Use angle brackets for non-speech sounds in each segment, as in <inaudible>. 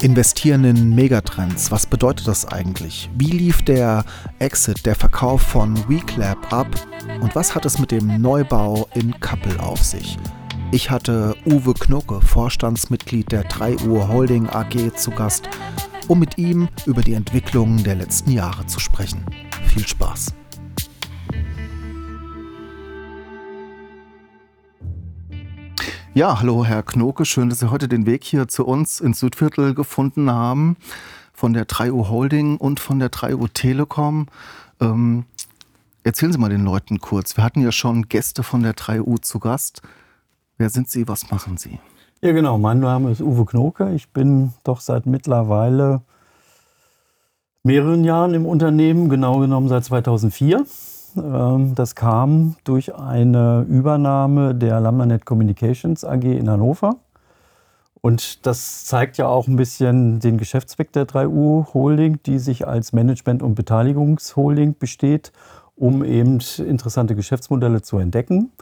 Investieren in Megatrends, was bedeutet das eigentlich? Wie lief der Exit, der Verkauf von WeClap ab? Und was hat es mit dem Neubau in Kappel auf sich? Ich hatte Uwe Knucke, Vorstandsmitglied der 3 Uhr Holding AG, zu Gast, um mit ihm über die Entwicklungen der letzten Jahre zu sprechen. Viel Spaß! Ja, hallo Herr Knoke, schön, dass Sie heute den Weg hier zu uns ins Südviertel gefunden haben von der 3U Holding und von der 3U Telekom. Ähm, erzählen Sie mal den Leuten kurz. Wir hatten ja schon Gäste von der 3U zu Gast. Wer sind Sie, was machen Sie? Ja, genau. Mein Name ist Uwe Knoke. Ich bin doch seit mittlerweile mehreren Jahren im Unternehmen, genau genommen seit 2004. Ähm, das kam durch eine Übernahme der Lambernet Communications AG in Hannover. Und das zeigt ja auch ein bisschen den Geschäftszweck der 3U Holding, die sich als Management- und Beteiligungsholding besteht, um eben interessante Geschäftsmodelle zu entdecken.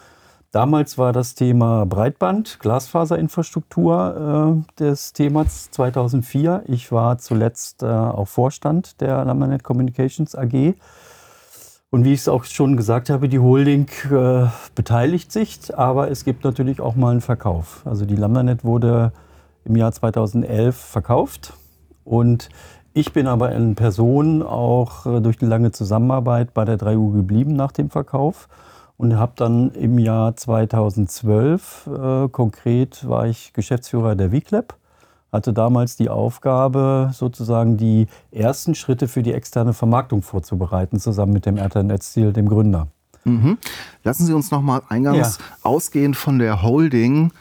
Damals war das Thema Breitband, Glasfaserinfrastruktur äh, des Themas 2004. Ich war zuletzt äh, auch Vorstand der Lambernet Communications AG und wie ich es auch schon gesagt habe, die Holding äh, beteiligt sich, aber es gibt natürlich auch mal einen Verkauf. Also die Lambernet wurde im Jahr 2011 verkauft und ich bin aber in Person auch äh, durch die lange Zusammenarbeit bei der 3U geblieben nach dem Verkauf und habe dann im Jahr 2012 äh, konkret war ich Geschäftsführer der VCLAB hatte damals die Aufgabe, sozusagen die ersten Schritte für die externe Vermarktung vorzubereiten, zusammen mit dem Ethernet-Ziel, dem Gründer. Mhm. Lassen Sie uns noch mal eingangs ja. ausgehend von der Holding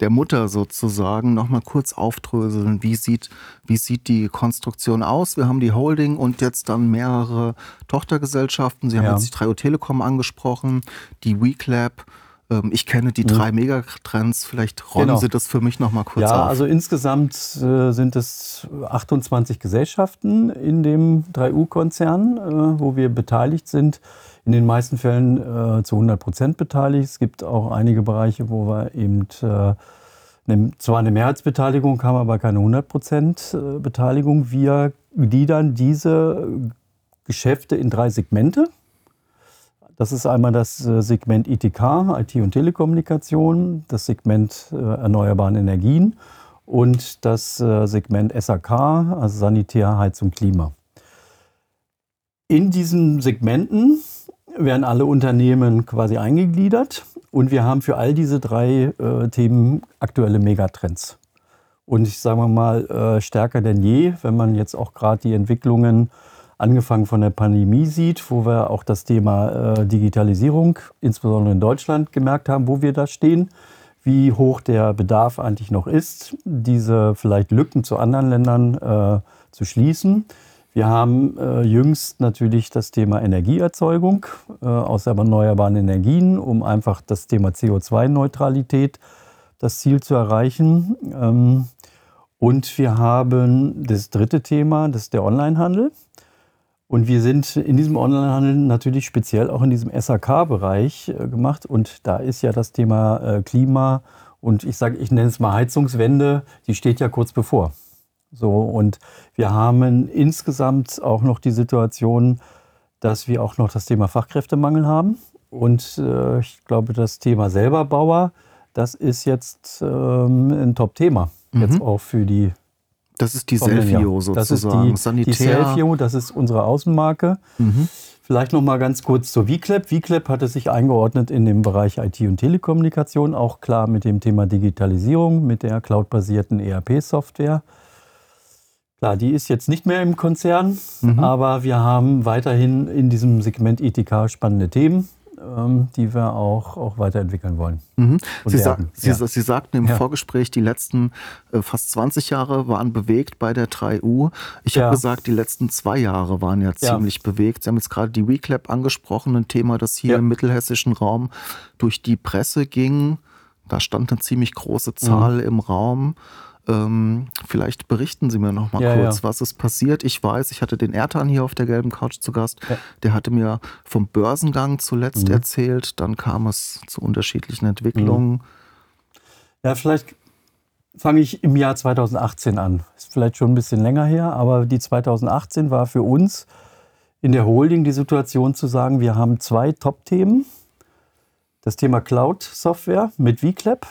der Mutter sozusagen noch mal kurz aufdröseln. Wie sieht, wie sieht die Konstruktion aus? Wir haben die Holding und jetzt dann mehrere Tochtergesellschaften. Sie haben ja. jetzt die 3 Telekom angesprochen, die WeClap. Ähm, ich kenne die drei mhm. Megatrends. Vielleicht räumen genau. Sie das für mich noch mal kurz ja, auf. Ja, also insgesamt äh, sind es 28 Gesellschaften in dem 3U-Konzern, äh, wo wir beteiligt sind. In den meisten Fällen äh, zu 100 Prozent beteiligt. Es gibt auch einige Bereiche, wo wir eben zwar eine Mehrheitsbeteiligung haben, aber keine 100 Prozent Beteiligung. Wir gliedern diese Geschäfte in drei Segmente. Das ist einmal das äh, Segment ITK, IT und Telekommunikation, das Segment äh, erneuerbaren Energien und das äh, Segment SAK, also Sanitär, Heizung, Klima. In diesen Segmenten werden alle Unternehmen quasi eingegliedert und wir haben für all diese drei äh, Themen aktuelle Megatrends. Und ich sage mal äh, stärker denn je, wenn man jetzt auch gerade die Entwicklungen angefangen von der Pandemie sieht, wo wir auch das Thema äh, Digitalisierung, insbesondere in Deutschland, gemerkt haben, wo wir da stehen, wie hoch der Bedarf eigentlich noch ist, diese vielleicht Lücken zu anderen Ländern äh, zu schließen. Wir haben äh, jüngst natürlich das Thema Energieerzeugung äh, aus erneuerbaren Energien, um einfach das Thema CO2-Neutralität, das Ziel zu erreichen. Ähm, und wir haben das dritte Thema, das ist der Onlinehandel. Und wir sind in diesem Onlinehandel natürlich speziell auch in diesem SAK-Bereich äh, gemacht. Und da ist ja das Thema äh, Klima und ich sage, ich nenne es mal Heizungswende, die steht ja kurz bevor. So, und wir haben insgesamt auch noch die Situation, dass wir auch noch das Thema Fachkräftemangel haben. Und äh, ich glaube, das Thema selber Bauer, das ist jetzt ähm, ein Top-Thema. Mhm. Jetzt auch für die das ist die Selfio sozusagen. Das ist die, Sanitär. die Selfio, das ist unsere Außenmarke. Mhm. Vielleicht noch mal ganz kurz zur VClap. VClap hatte sich eingeordnet in dem Bereich IT und Telekommunikation, auch klar mit dem Thema Digitalisierung, mit der cloudbasierten ERP-Software. Klar, die ist jetzt nicht mehr im Konzern, mhm. aber wir haben weiterhin in diesem Segment ITK spannende Themen. Ähm, die wir auch, auch weiterentwickeln wollen. Mhm. Sie, sa Sie, ja. Sie, sagten im ja. Vorgespräch, die letzten äh, fast 20 Jahre waren bewegt bei der 3U. Ich ja. habe gesagt, die letzten zwei Jahre waren ja ziemlich bewegt. Sie haben jetzt gerade die WeClap angesprochen, ein Thema, das hier im mittelhessischen Raum durch die Presse ging. Da stand eine ziemlich große Zahl mhm. im Raum. Ähm, vielleicht berichten Sie mir noch mal ja, kurz, ja. was ist passiert. Ich weiß, ich hatte den Ertan hier auf der gelben Couch zu Gast. Ja. Der hatte mir vom Börsengang zuletzt mhm. erzählt. Dann kam es zu unterschiedlichen Entwicklungen. Mhm. Ja, vielleicht fange ich im Jahr 2018 an. Ist vielleicht schon ein bisschen länger her, aber die 2018 war für uns in der Holding die Situation zu sagen, wir haben zwei Top-Themen. Das Thema Cloud-Software mit vClap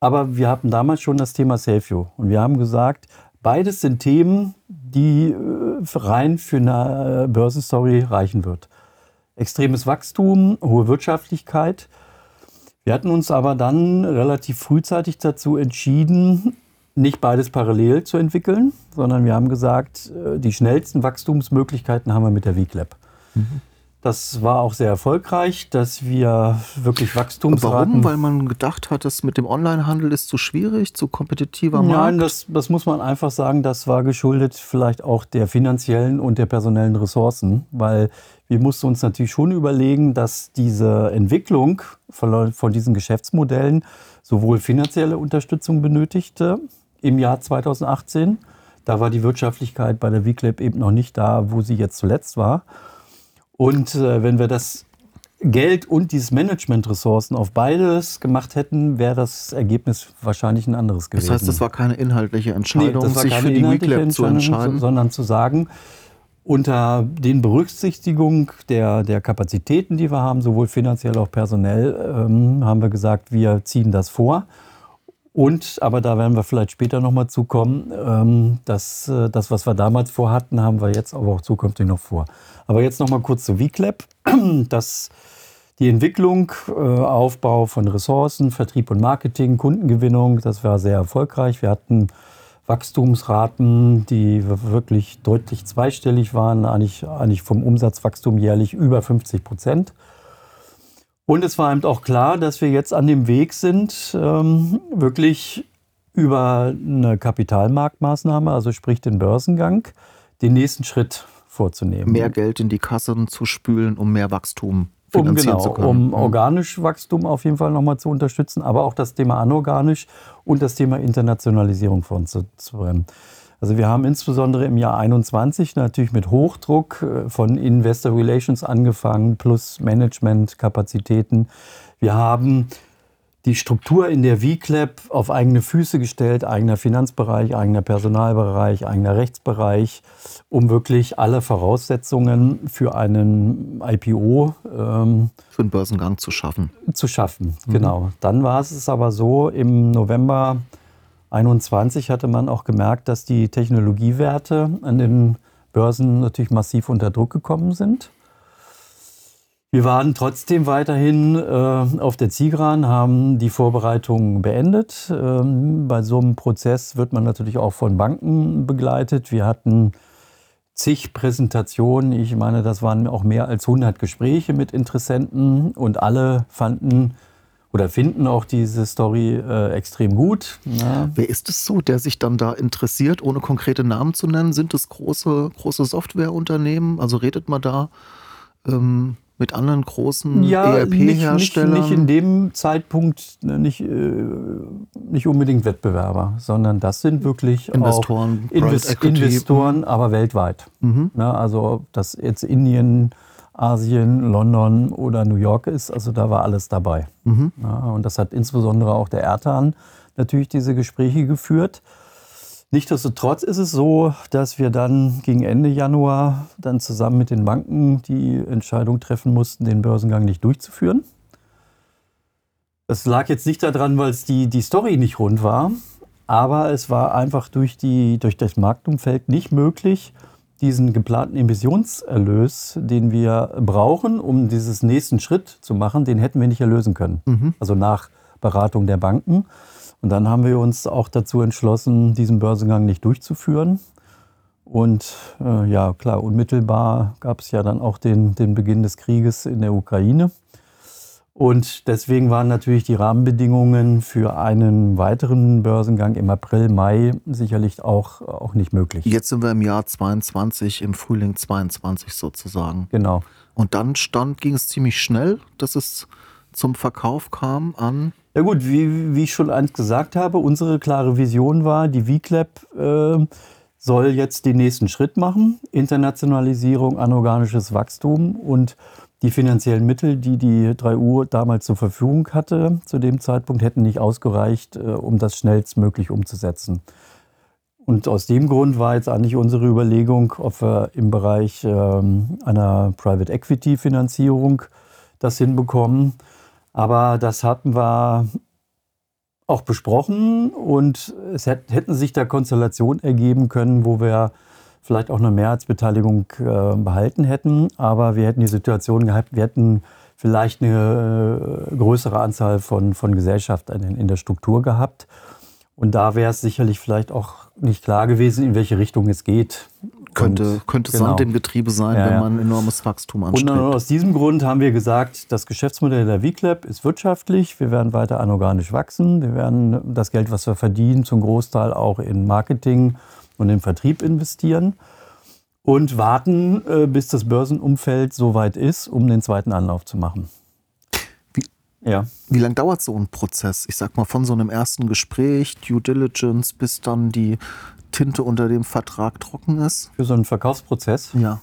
aber wir hatten damals schon das Thema SafeView. Und wir haben gesagt, beides sind Themen, die äh, rein für eine äh, Börsenstory reichen wird. Extremes Wachstum, hohe Wirtschaftlichkeit. Wir hatten uns aber dann relativ frühzeitig dazu entschieden, nicht beides parallel zu entwickeln, sondern wir haben gesagt, äh, die schnellsten Wachstumsmöglichkeiten haben wir mit der VClap. Mhm. Das war auch sehr erfolgreich, dass wir wirklich Wachstumsraten... Warum? Weil man gedacht hat, das mit dem Onlinehandel ist zu schwierig, zu kompetitiver Markt? Nein, das, das muss man einfach sagen, das war geschuldet vielleicht auch der finanziellen und der personellen Ressourcen, weil wir mussten uns natürlich schon überlegen, dass diese Entwicklung von, von diesen Geschäftsmodellen sowohl finanzielle Unterstützung benötigte im Jahr 2018, da war die Wirtschaftlichkeit bei der VClap eben noch nicht da, wo sie jetzt zuletzt war, und äh, wenn wir das Geld und diese Management-Ressourcen auf beides gemacht hätten, wäre das Ergebnis wahrscheinlich ein anderes gewesen. Das heißt, das war keine inhaltliche Entscheidung, nee, sich für die WeClap zu entscheiden? Sondern zu sagen, unter den Berücksichtigung der, der Kapazitäten, die wir haben, sowohl finanziell als auch personell, ähm, haben wir gesagt, wir ziehen das vor. Und, aber da werden wir vielleicht später nochmal zukommen, ähm, dass äh, das, was wir damals vorhatten, haben wir jetzt aber auch zukünftig noch vor. Aber jetzt nochmal kurz zu VClap. <clears throat> Das, die Entwicklung, äh, Aufbau von Ressourcen, Vertrieb und Marketing, Kundengewinnung, das war sehr erfolgreich. Wir hatten Wachstumsraten, die wirklich deutlich zweistellig waren, eigentlich, eigentlich vom Umsatzwachstum jährlich über 50 Prozent. Und es war eben auch klar, dass wir jetzt an dem Weg sind, ähm, wirklich über eine Kapitalmarktmaßnahme, also sprich den Börsengang, den nächsten Schritt vorzunehmen. Mehr Geld in die Kassen zu spülen, um mehr Wachstum finanzieren um, genau, zu können. Um mhm. organisch Wachstum auf jeden Fall nochmal zu unterstützen, aber auch das Thema anorganisch und das Thema Internationalisierung voranzubringen. Also wir haben insbesondere im Jahr 21 natürlich mit Hochdruck äh, von Investor Relations angefangen, plus Management-Kapazitäten. Wir haben die Struktur in der VClap auf eigene Füße gestellt, eigener Finanzbereich, eigener Personalbereich, eigener Rechtsbereich, um wirklich alle Voraussetzungen für einen IPO ähm, für einen Börsengang zu schaffen. Zu schaffen, mhm. genau. Dann war es aber so, im November 2021 hatte man auch gemerkt, dass die Technologiewerte an den Börsen natürlich massiv unter Druck gekommen sind. Wir waren trotzdem weiterhin äh, auf der Zielgeraden, haben die Vorbereitungen beendet. Ähm, bei so einem Prozess wird man natürlich auch von Banken begleitet. Wir hatten zig Präsentationen. Ich meine, das waren auch mehr als 100 Gespräche mit Interessenten und alle fanden oder finden auch diese Story äh, extrem gut. Ja. Wer ist es so, der sich dann da interessiert, ohne konkrete Namen zu nennen? Sind es große, große Softwareunternehmen? Also redet man da ähm, mit anderen großen ja, ERP-Herstellern? Nicht, nicht, in dem Zeitpunkt ne, nicht, äh, nicht unbedingt Wettbewerber, sondern das sind wirklich Investoren, Invest Investoren, aber weltweit. Mhm. Ja, also ob das jetzt Indien, Asien, London oder New York ist. Also da war alles dabei. Mhm. Ja, und das hat insbesondere auch der Ertan natürlich diese Gespräche geführt. Nichtsdestotrotz ist es so, dass wir dann gegen Ende Januar dann zusammen mit den Banken die Entscheidung treffen mussten, den Börsengang nicht durchzuführen. Das lag jetzt nicht daran, weil es die, die Story nicht rund war, aber es war einfach durch, die, durch das Marktumfeld nicht möglich, diesen geplanten Emissionserlös, den wir brauchen, um dieses nächsten Schritt zu machen, den hätten wir nicht erlösen können. Mhm. Also nach Beratung der Banken. Und dann haben wir uns auch dazu entschlossen, diesen Börsengang nicht durchzuführen. Und äh, ja, klar, unmittelbar gab es ja dann auch den, den Beginn des Krieges in der Ukraine. Und deswegen waren natürlich die Rahmenbedingungen für einen weiteren Börsengang im April, Mai sicherlich auch, auch nicht möglich. Jetzt sind wir im Jahr 22, im Frühling 22 sozusagen. Genau. Und dann stand, ging es ziemlich schnell, dass es zum Verkauf kam an. Ja gut, wie, wie ich schon eins gesagt habe, unsere klare Vision war, die VCLAP äh, soll jetzt den nächsten Schritt machen. Internationalisierung, anorganisches Wachstum und die finanziellen Mittel, die die 3U damals zur Verfügung hatte, zu dem Zeitpunkt hätten nicht ausgereicht, äh, um das schnellstmöglich umzusetzen. Und aus dem Grund war jetzt eigentlich unsere Überlegung, ob wir im Bereich ähm, einer Private Equity Finanzierung das hinbekommen. Aber das hatten wir auch besprochen und es hätten sich da Konstellationen ergeben können, wo wir vielleicht auch eine Mehrheitsbeteiligung äh, behalten hätten. Aber wir hätten die Situation gehabt, wir hätten vielleicht eine äh, größere Anzahl von, von Gesellschaften in, in der Struktur gehabt. Und da wäre es sicherlich vielleicht auch nicht klar gewesen, in welche Richtung es geht. Könnte, und, könnte genau. Sand im Getriebe sein, ja, wenn man enormes Wachstum anstrebt. Und aus diesem Grund haben wir gesagt, das Geschäftsmodell der VClap ist wirtschaftlich. Wir werden weiter anorganisch wachsen. Wir werden das Geld, was wir verdienen, zum Großteil auch in Marketing und in Vertrieb investieren und warten, äh, bis das Börsenumfeld so weit ist, um den zweiten Anlauf zu machen. Wie, ja. wie lange dauert so ein Prozess? Ich sag mal, von so einem ersten Gespräch, Due Diligence, bis dann die Tinte unter dem Vertrag trocken ist? Für so einen Verkaufsprozess? Ja.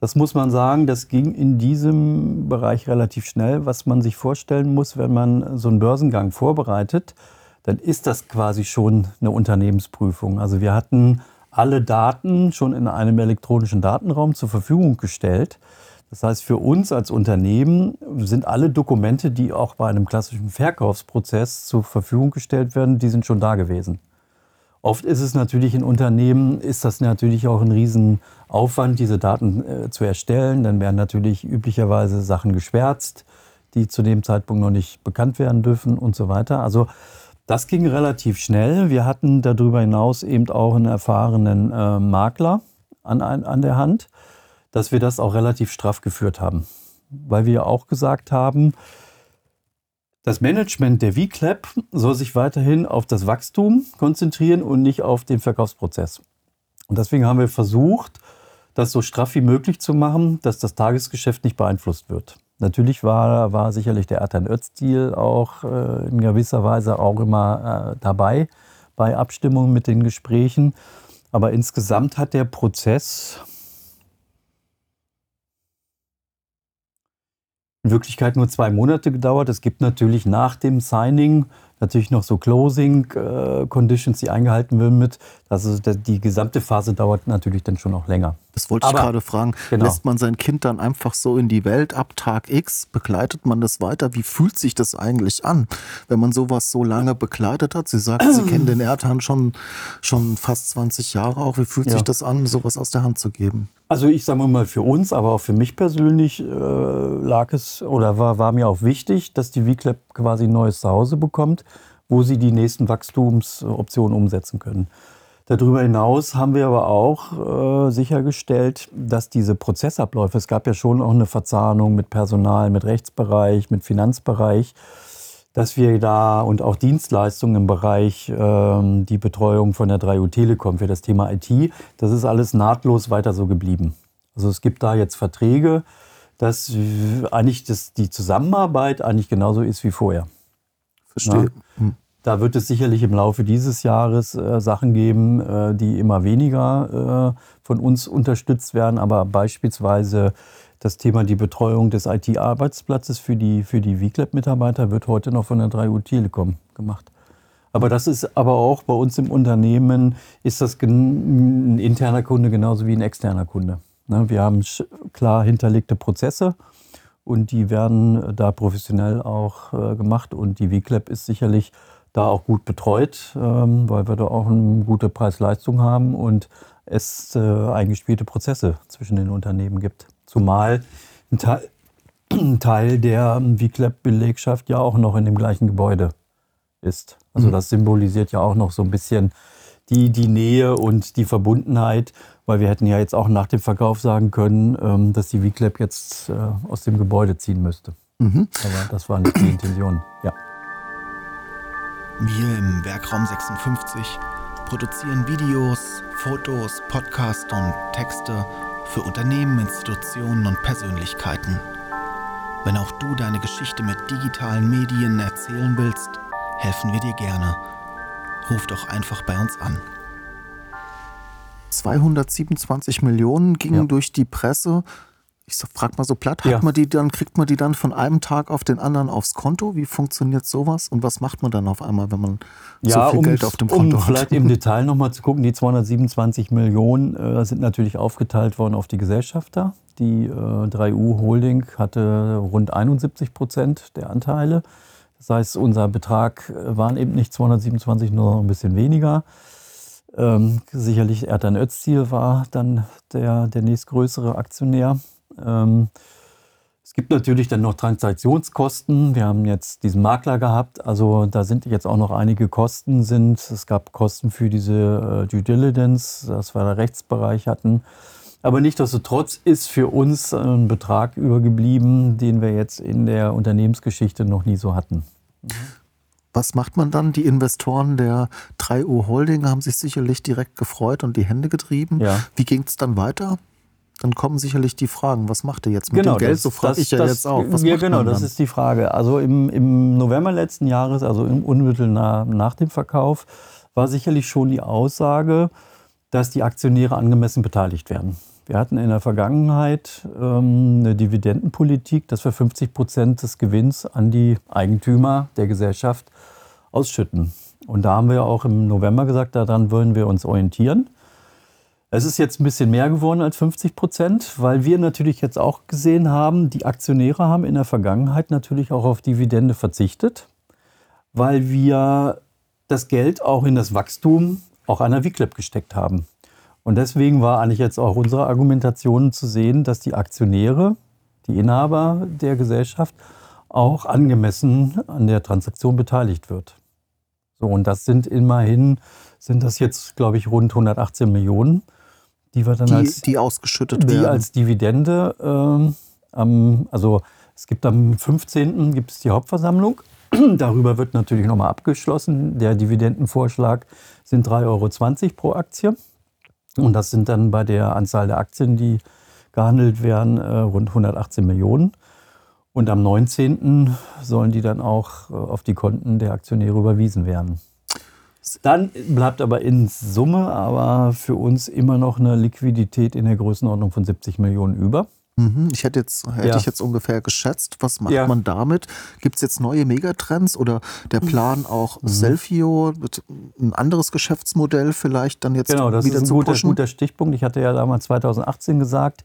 Das muss man sagen, das ging in diesem Bereich relativ schnell. Was man sich vorstellen muss, wenn man so einen Börsengang vorbereitet, dann ist das quasi schon eine Unternehmensprüfung. Also wir hatten alle Daten schon in einem elektronischen Datenraum zur Verfügung gestellt. Das heißt, für uns als Unternehmen sind alle Dokumente, die auch bei einem klassischen Verkaufsprozess zur Verfügung gestellt werden, die sind schon da gewesen. Oft ist es natürlich in Unternehmen, ist das natürlich auch ein Riesenaufwand, diese Daten äh, zu erstellen. Dann werden natürlich üblicherweise Sachen geschwärzt, die zu dem Zeitpunkt noch nicht bekannt werden dürfen und so weiter. Also das ging relativ schnell. Wir hatten darüber hinaus eben auch einen erfahrenen äh, Makler an, an der Hand, dass wir das auch relativ straff geführt haben. Weil wir auch gesagt haben, das Management der VClap soll sich weiterhin auf das Wachstum konzentrieren und nicht auf den Verkaufsprozess. Und deswegen haben wir versucht, das so straff wie möglich zu machen, dass das Tagesgeschäft nicht beeinflusst wird. Natürlich war, war sicherlich der Ertan Öztil auch äh, in gewisser Weise auch immer äh, dabei bei Abstimmungen mit den Gesprächen. Aber insgesamt hat der Prozess in Wirklichkeit nur zwei Monate gedauert. Es gibt natürlich nach dem Signing natürlich noch so Closing äh, Conditions, die eingehalten werden mit. Also die gesamte Phase dauert natürlich dann schon noch länger. Das wollte Aber, ich gerade fragen. Genau. Lässt man sein Kind dann einfach so in die Welt ab Tag X? Begleitet man das weiter? Wie fühlt sich das eigentlich an, wenn man sowas so lange begleitet hat? Sie sagten, Sie kennen den Erdhahn schon, schon fast 20 Jahre auch. Wie fühlt ja. sich das an, sowas aus der Hand zu geben? Also ich sage mal für uns, aber auch für mich persönlich äh, lag es oder war, war mir auch wichtig, dass die VClap quasi ein neues Zuhause bekommt, wo sie die nächsten Wachstumsoptionen umsetzen können. Darüber hinaus haben wir aber auch äh, sichergestellt, dass diese Prozessabläufe, es gab ja schon auch eine Verzahnung mit Personal, mit Rechtsbereich, mit Finanzbereich, dass wir da und auch Dienstleistungen im Bereich ähm, die Betreuung von der 3U Telekom für das Thema IT, das ist alles nahtlos weiter so geblieben. Also es gibt da jetzt Verträge, dass eigentlich das, die Zusammenarbeit eigentlich genauso ist wie vorher. Verstehe. Hm. Da wird es sicherlich im Laufe dieses Jahres äh, Sachen geben, äh, die immer weniger äh, von uns unterstützt werden, aber beispielsweise das Thema die Betreuung des IT-Arbeitsplatzes für die, für die VClap-Mitarbeiter wird heute noch von der 3U Telekom gemacht. Aber das ist aber auch bei uns im Unternehmen, ist das ein interner Kunde genauso wie ein externer Kunde. Ne, wir haben klar hinterlegte Prozesse und die werden da professionell auch gemacht und die VClap ist sicherlich da auch gut betreut, ähm, weil wir da auch eine gute Preis-Leistung haben und es äh, eingespielte Prozesse zwischen den Unternehmen gibt. Zumal ein Teil, ein Teil der VClap-Belegschaft ja auch noch in dem gleichen Gebäude ist. Also mhm. das symbolisiert ja auch noch so ein bisschen die, die Nähe und die Verbundenheit, weil wir hätten ja jetzt auch nach dem Verkauf sagen können, ähm, dass die VClap jetzt äh, aus dem Gebäude ziehen müsste. Mhm. Aber das war nicht die Intention, ja. Wir im Werkraum 56 produzieren Videos, Fotos, Podcasts und Texte für Unternehmen, Institutionen und Persönlichkeiten. Wenn auch du deine Geschichte mit digitalen Medien erzählen willst, helfen wir dir gerne. Ruf doch einfach bei uns an. 227 Millionen gingen ja. durch die Presse. Ich frag mal so platt, ja. man die dann, kriegt man die dann von einem Tag auf den anderen aufs Konto? Wie funktioniert sowas? Und was macht man dann auf einmal, wenn man ja, so viel um, Geld auf dem Konto um hat? Vielleicht im Detail nochmal zu gucken, die 227 Millionen äh, sind natürlich aufgeteilt worden auf die Gesellschafter. Die äh, 3U Holding hatte rund 71 Prozent der Anteile. Das heißt, unser Betrag äh, waren eben nicht 227, nur ein bisschen weniger. Ähm, sicherlich Erdan Öztil war dann der, der nächstgrößere Aktionär. Ähm, es gibt natürlich dann noch Transaktionskosten. Wir haben jetzt diesen Makler gehabt, also da sind jetzt auch noch einige Kosten sind. Es gab Kosten für diese äh, Due Diligence, das wir der Rechtsbereich hatten. Aber nichtsdestotrotz ist für uns ein Betrag übergeblieben, den wir jetzt in der Unternehmensgeschichte noch nie so hatten. Was macht man dann? Die Investoren der 3U Holding haben sich sicherlich direkt gefreut und die Hände getrieben. Ja. Wie ging es dann weiter? Dann kommen sicherlich die Fragen, was macht ihr jetzt mit genau, dem Geld? so frage ich ja das, jetzt auch. Was ja, genau, das ist die Frage. Also im, im November letzten Jahres, also im unmittelbar nach dem Verkauf, war sicherlich schon die Aussage, dass die Aktionäre angemessen beteiligt werden. Wir hatten in der Vergangenheit ähm, eine Dividendenpolitik, dass wir 50 Prozent des Gewinns an die Eigentümer der Gesellschaft ausschütten. Und da haben wir auch im November gesagt, daran wollen wir uns orientieren. Es ist jetzt ein bisschen mehr geworden als 50 Prozent, weil wir natürlich jetzt auch gesehen haben, die Aktionäre haben in der Vergangenheit natürlich auch auf Dividende verzichtet, weil wir das Geld auch in das Wachstum auch einer VCLAP gesteckt haben. Und deswegen war eigentlich jetzt auch unsere Argumentation zu sehen, dass die Aktionäre, die Inhaber der Gesellschaft, auch angemessen an der Transaktion beteiligt wird. So, und das sind immerhin, sind das jetzt, glaube ich, rund 118 Millionen die wir dann die, als die ausgeschüttet die werden. als Dividende. Ähm, am, also es gibt am 15. gibt es die Hauptversammlung. <clears throat> Darüber wird natürlich nochmal abgeschlossen. Der Dividendenvorschlag sind 3,20 Euro pro Aktie. Und das sind dann bei der Anzahl der Aktien, die gehandelt werden, äh, rund 118 Millionen. Und am 19. sollen die dann auch äh, auf die Konten der Aktionäre überwiesen werden. Dann bleibt aber in Summe aber für uns immer noch eine Liquidität in der Größenordnung von 70 Millionen über. Mhm, ich hätte jetzt, hätte ja. ich jetzt ungefähr geschätzt. Was macht ja. man damit? Gibt es jetzt neue Megatrends oder der Plan auch mhm. Selfio, ein anderes Geschäftsmodell vielleicht dann jetzt genau, das wieder ist ein zu guter, guter Stichpunkt. Ich hatte ja damals 2018 gesagt,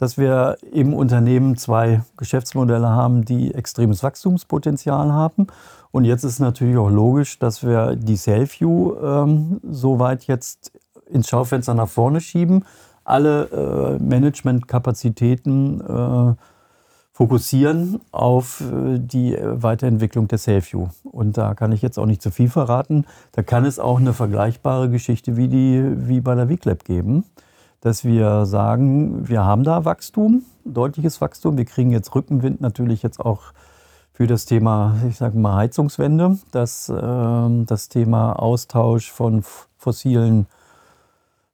dass wir im Unternehmen zwei Geschäftsmodelle haben, die extremes Wachstumspotenzial haben. Und jetzt ist natürlich auch logisch, dass wir die Selfview ähm, soweit jetzt ins Schaufenster nach vorne schieben, alle äh, Managementkapazitäten äh, fokussieren auf äh, die Weiterentwicklung der Selfview. Und da kann ich jetzt auch nicht zu viel verraten. Da kann es auch eine vergleichbare Geschichte wie, die, wie bei der VClap geben, dass wir sagen, wir haben da Wachstum, deutliches Wachstum. Wir kriegen jetzt Rückenwind natürlich jetzt auch für das Thema, ich sage mal, Heizungswende, dass äh, das Thema Austausch von fossilen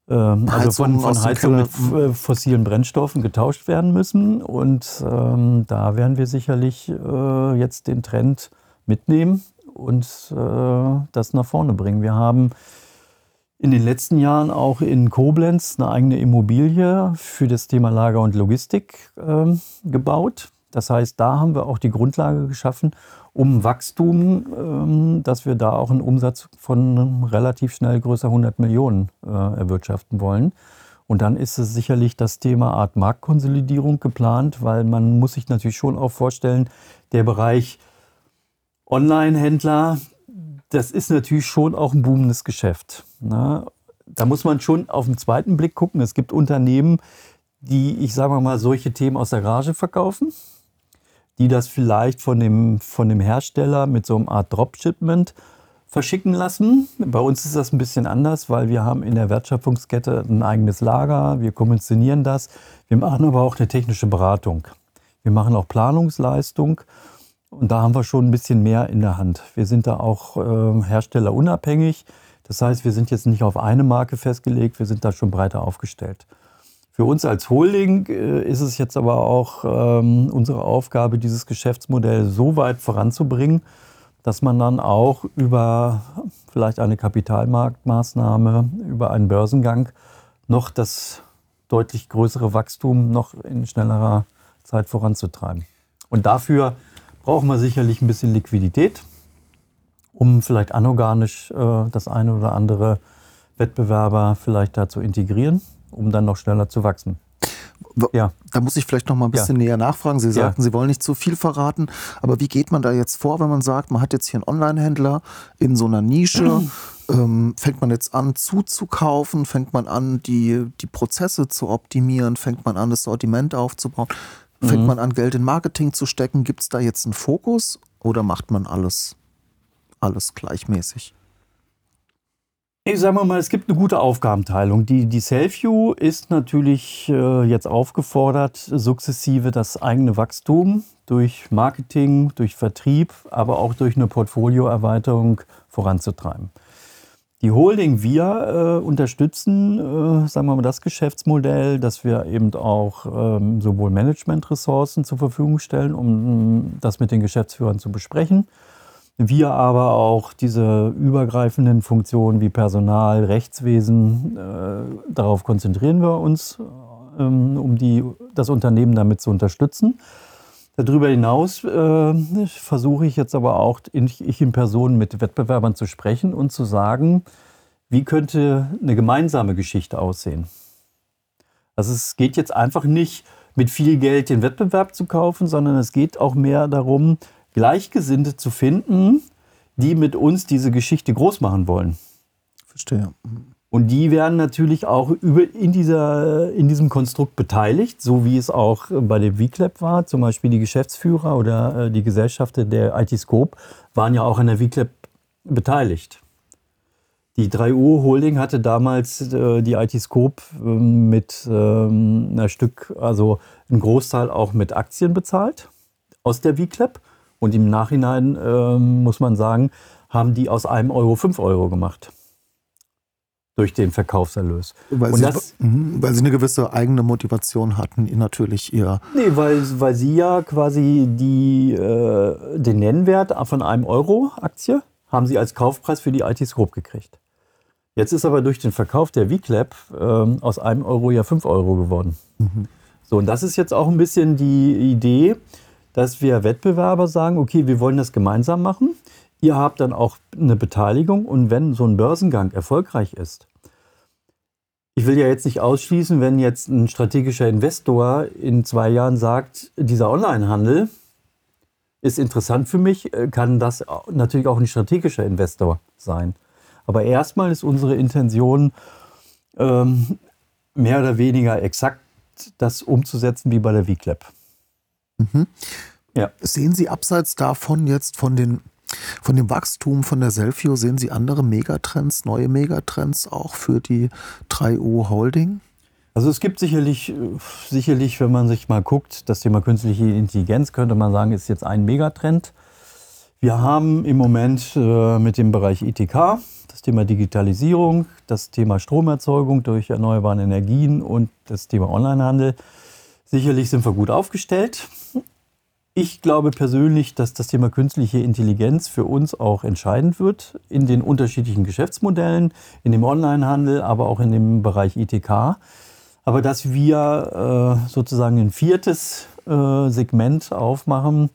ähm, also von, von Heizung mit äh, fossilen Brennstoffen getauscht werden müssen. Und ähm, da werden wir sicherlich äh, jetzt den Trend mitnehmen und äh, das nach vorne bringen. Wir haben in den letzten Jahren auch in Koblenz eine eigene Immobilie für das Thema Lager und Logistik ähm, gebaut. Das heißt, da haben wir auch die Grundlage geschaffen, um Wachstum, ähm, dass wir da auch einen Umsatz von relativ schnell größer 100 Millionen äh, erwirtschaften wollen. Und dann ist es sicherlich das Thema Art Marktkonsolidierung geplant, weil man muss sich natürlich schon auch vorstellen, der Bereich Online-Händler, das ist natürlich schon auch ein boomendes Geschäft. Ne? Da muss man schon auf den zweiten Blick gucken. Es gibt Unternehmen, die, ich sage mal, solche Themen aus der Garage verkaufen die das vielleicht von dem, von dem Hersteller mit so einer Art Dropshipment verschicken lassen. Bei uns ist das ein bisschen anders, weil wir haben in der Wertschöpfungskette ein eigenes Lager, wir kommissionieren das, wir machen aber auch eine technische Beratung. Wir machen auch Planungsleistung. Und da haben wir schon ein bisschen mehr in der Hand. Wir sind da auch äh, herstellerunabhängig. Das heißt, wir sind jetzt nicht auf eine Marke festgelegt, wir sind da schon breiter aufgestellt. Für uns als Holding äh, ist es jetzt aber auch ähm, unsere Aufgabe, dieses Geschäftsmodell so weit voranzubringen, dass man dann auch über vielleicht eine Kapitalmarktmaßnahme, über einen Börsengang noch das deutlich größere Wachstum noch in schnellerer Zeit voranzutreiben. Und dafür brauchen wir sicherlich ein bisschen Liquidität, um vielleicht anorganisch äh, das eine oder andere Wettbewerber vielleicht da zu integrieren, um dann noch schneller zu wachsen. Ja. Da muss ich vielleicht noch mal ein bisschen ja. näher nachfragen. Sie sagten, ja. Sie wollen nicht zu viel verraten, aber wie geht man da jetzt vor, wenn man sagt, man hat jetzt hier einen Online-Händler in so einer Nische? <clears throat> ähm, fängt man jetzt an zuzukaufen? Fängt man an, die, die Prozesse zu optimieren? Fängt man an, das Sortiment aufzubauen? Fängt mhm. man an, Geld in Marketing zu stecken? Gibt es da jetzt einen Fokus oder macht man alles, alles gleichmäßig? Ich sage mal, es gibt eine gute Aufgabenteilung. Die, die Selfview ist natürlich äh, jetzt aufgefordert, sukzessive das eigene Wachstum durch Marketing, durch Vertrieb, aber auch durch eine Portfolioerweiterung voranzutreiben. Die Holding, wir äh, unterstützen, äh, sagen wir mal, das Geschäftsmodell, dass wir eben auch ähm, sowohl Managementressourcen zur Verfügung stellen, um das mit den Geschäftsführern zu besprechen. Wir aber auch diese übergreifenden Funktionen wie Personal, Rechtswesen, äh, darauf konzentrieren wir uns, ähm, um die, das Unternehmen damit zu unterstützen. Darüber hinaus äh, versuche ich jetzt aber auch, in, ich in Person mit Wettbewerbern zu sprechen und zu sagen, wie könnte eine gemeinsame Geschichte aussehen. Also es geht jetzt einfach nicht mit viel Geld den Wettbewerb zu kaufen, sondern es geht auch mehr darum, Gleichgesinnte zu finden, die mit uns diese Geschichte groß machen wollen. Verstehe. Und die werden natürlich auch über, in, dieser, in diesem Konstrukt beteiligt, so wie es auch bei der VCLAB war. Zum Beispiel die Geschäftsführer oder äh, die Gesellschafter der IT-Scope waren ja auch an der VCLAB beteiligt. Die 3U Holding hatte damals äh, die IT-Scope äh, mit ähm, einer Stück, also einen Großteil auch mit Aktien bezahlt aus der VCLAB. Und im Nachhinein ähm, muss man sagen, haben die aus einem Euro fünf Euro gemacht durch den Verkaufserlös. Weil, sie, das, mhm, weil sie eine gewisse eigene Motivation hatten, natürlich ihr. Nee, weil, weil sie ja quasi die, äh, den Nennwert von einem Euro Aktie haben sie als Kaufpreis für die IT-Scope gekriegt. Jetzt ist aber durch den Verkauf der VClap äh, aus einem Euro ja fünf Euro geworden. Mhm. So, und das ist jetzt auch ein bisschen die Idee, dass wir Wettbewerber sagen, okay, wir wollen das gemeinsam machen. Ihr habt dann auch eine Beteiligung und wenn so ein Börsengang erfolgreich ist, ich will ja jetzt nicht ausschließen, wenn jetzt ein strategischer Investor in zwei Jahren sagt, dieser Onlinehandel ist interessant für mich, äh, kann das natürlich auch ein strategischer Investor sein. Aber erstmal ist unsere Intention, ähm, mehr oder weniger exakt das umzusetzen wie bei der VClap. Mhm. Ja. Sehen Sie abseits davon jetzt von den von dem Wachstum von der Selfio sehen Sie andere Megatrends, neue Megatrends auch für die 3U Holding? Also es gibt sicherlich, sicherlich, wenn man sich mal guckt, das Thema künstliche Intelligenz könnte man sagen, ist jetzt ein Megatrend. Wir haben im Moment äh, mit dem Bereich ITK das Thema Digitalisierung, das Thema Stromerzeugung durch erneuerbare Energien und das Thema Onlinehandel. Sicherlich sind wir gut aufgestellt. Ich glaube persönlich, dass das Thema künstliche Intelligenz für uns auch entscheidend wird in den unterschiedlichen Geschäftsmodellen, in dem Onlinehandel, aber auch in dem Bereich ITK. Aber dass wir äh, sozusagen ein viertes äh, Segment aufmachen,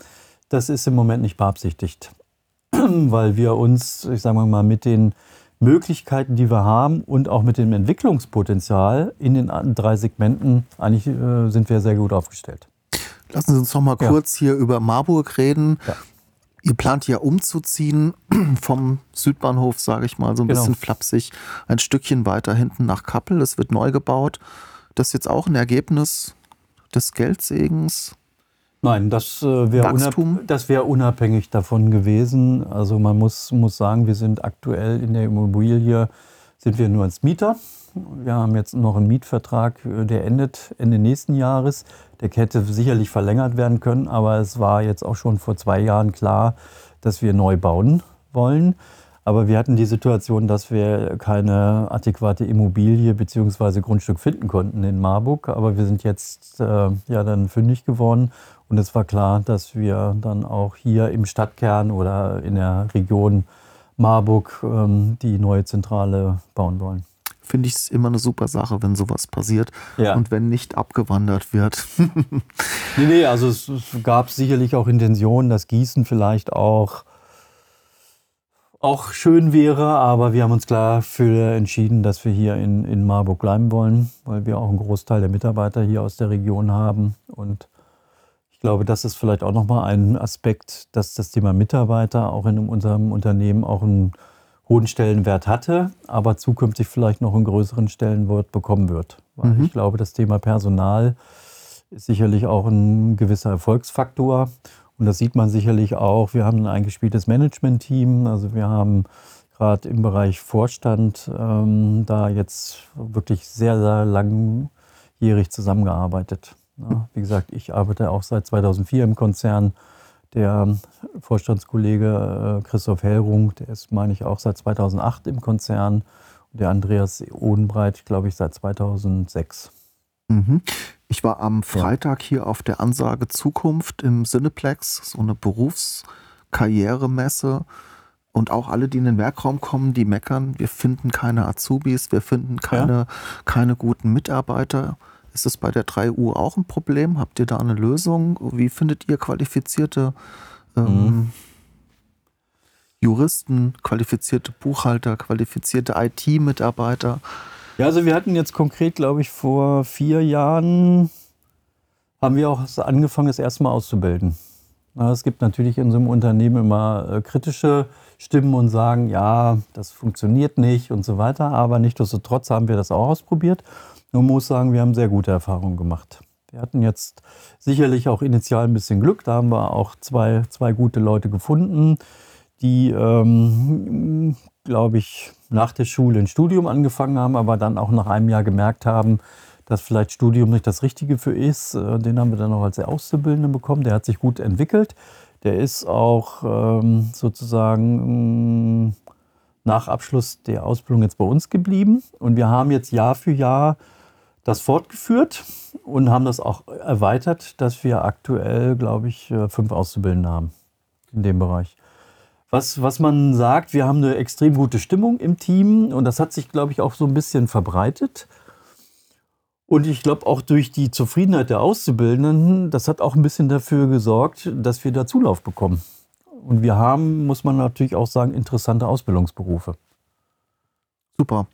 das ist im Moment nicht beabsichtigt, <clears throat> weil wir uns, ich sage mal, mit den Möglichkeiten, die wir haben und auch mit dem Entwicklungspotenzial in den drei Segmenten eigentlich äh, sind wir sehr gut aufgestellt. Lassen Sie uns noch mal ja. kurz hier über Marburg reden. Ja. Ihr plant ja umzuziehen <clears throat> vom Südbahnhof, sage ich mal, so ein genau. bisschen flapsig, ein Stückchen weiter hinten nach Kappel. Es wird neu gebaut. Das ist jetzt auch ein Ergebnis des Geldsegens? Nein, das äh, wäre unab wär unabhängig davon gewesen. Also man muss, muss sagen, wir sind aktuell in der Immobilie sind wir nur als Mieter. Wir haben jetzt noch einen Mietvertrag, äh, der endet Ende nächsten Jahres. Der hätte sicherlich verlängert werden können, aber es war jetzt auch schon vor zwei Jahren klar, dass wir neu bauen wollen. Aber wir hatten die Situation, dass wir keine adäquate Immobilie bzw. Grundstück finden konnten in Marburg. Aber wir sind jetzt äh, ja dann fündig geworden und es war klar, dass wir dann auch hier im Stadtkern oder in der Region Marburg ähm, die neue Zentrale bauen wollen finde ich es immer eine super Sache, wenn sowas passiert ja. und wenn nicht abgewandert wird. <laughs> nee, nee, also es, es gab sicherlich auch Intentionen, dass Gießen vielleicht auch, auch schön wäre, aber wir haben uns klar für entschieden, dass wir hier in, in Marburg bleiben wollen, weil wir auch einen Großteil der Mitarbeiter hier aus der Region haben und glaube, das ist vielleicht auch nochmal ein Aspekt, dass das Thema Mitarbeiter auch in unserem Unternehmen auch ein hohen Stellenwert hatte, aber zukünftig vielleicht noch einen größeren Stellenwert bekommen wird. Weil mhm. ich glaube, das Thema Personal ist sicherlich auch ein gewisser Erfolgsfaktor. Und das sieht man sicherlich auch. Wir haben ein eingespieltes Management-Team. Also wir haben gerade im Bereich Vorstand ähm, da jetzt wirklich sehr, sehr langjährig zusammengearbeitet. Wie gesagt, ich arbeite auch seit 2004 im Konzern der Vorstandskollege äh, Christoph Hellrung, der ist, meine ich, auch seit 2008 im Konzern. Und der Andreas Odenbreit, glaube ich, seit 2006. Mhm. Ich war am Freitag hier auf der Ansage Zukunft im Cineplex, so eine Berufskarrieremesse. Und auch alle, die in den Werkraum kommen, die meckern, wir finden keine Azubis, wir finden keine, ja. keine guten Mitarbeiter. Ist das bei der 3U auch ein Problem? Habt ihr da eine Lösung? Wie findet ihr qualifizierte ähm, mhm. Juristen, qualifizierte Buchhalter, qualifizierte IT-Mitarbeiter? Ja, also wir hatten jetzt konkret, glaube ich, vor vier Jahren haben wir auch angefangen, es erstmal auszubilden. Es gibt natürlich in so einem Unternehmen immer äh, kritische Stimmen und sagen, ja, das funktioniert nicht und so weiter. Aber nichtsdestotrotz haben wir das auch ausprobiert man muss sagen, wir haben sehr gute Erfahrungen gemacht. Wir hatten jetzt sicherlich auch initial ein bisschen Glück. Da haben wir auch zwei, zwei gute Leute gefunden, die, ähm, glaube ich, nach der Schule ein Studium angefangen haben, aber dann auch nach einem Jahr gemerkt haben, dass vielleicht Studium nicht das Richtige für ist. Äh, den haben wir dann auch als Auszubildenden bekommen. Der hat sich gut entwickelt. Der ist auch ähm, sozusagen ähm, nach Abschluss der Ausbildung jetzt bei uns geblieben. Und wir haben jetzt Jahr für Jahr das fortgeführt und haben das auch erweitert, dass wir aktuell, glaube ich, äh, fünf Auszubildende haben in dem Bereich. Was, was man sagt, wir haben eine extrem gute Stimmung im Team und das hat sich, glaube ich, auch so ein bisschen verbreitet. Und ich glaube auch durch die Zufriedenheit der Auszubildenden, das hat auch ein bisschen dafür gesorgt, dass wir da Zulauf bekommen. Und wir haben, muss man natürlich auch sagen, interessante Ausbildungsberufe. Super.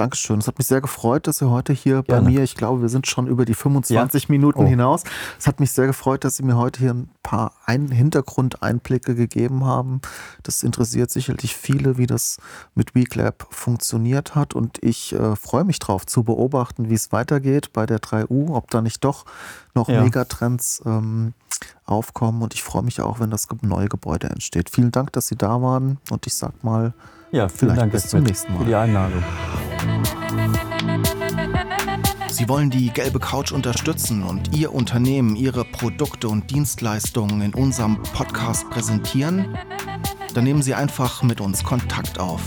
Dankeschön. Es hat mich sehr gefreut, dass Sie heute hier Gerne. bei mir, ich glaube, wir sind schon über die 25 ja. Minuten oh. hinaus. Es hat mich sehr gefreut, dass Sie mir heute hier ein paar ein Hintergrundeinblicke gegeben haben. Das interessiert sicherlich viele, wie das mit WeClap funktioniert hat. Und ich äh, freue mich darauf zu beobachten, wie es weitergeht bei der 3U, ob da nicht doch noch ja. Megatrends ähm, aufkommen. Und ich freue mich auch, wenn das neue Gebäude entsteht. Vielen Dank, dass Sie da waren. Und ich sag mal, ja, vielen Dank bis zum nächsten Mal. Für die Einladung. Sie wollen die gelbe Couch unterstützen und Ihr Unternehmen, Ihre Produkte und Dienstleistungen in unserem Podcast präsentieren? Dann nehmen Sie einfach mit uns Kontakt auf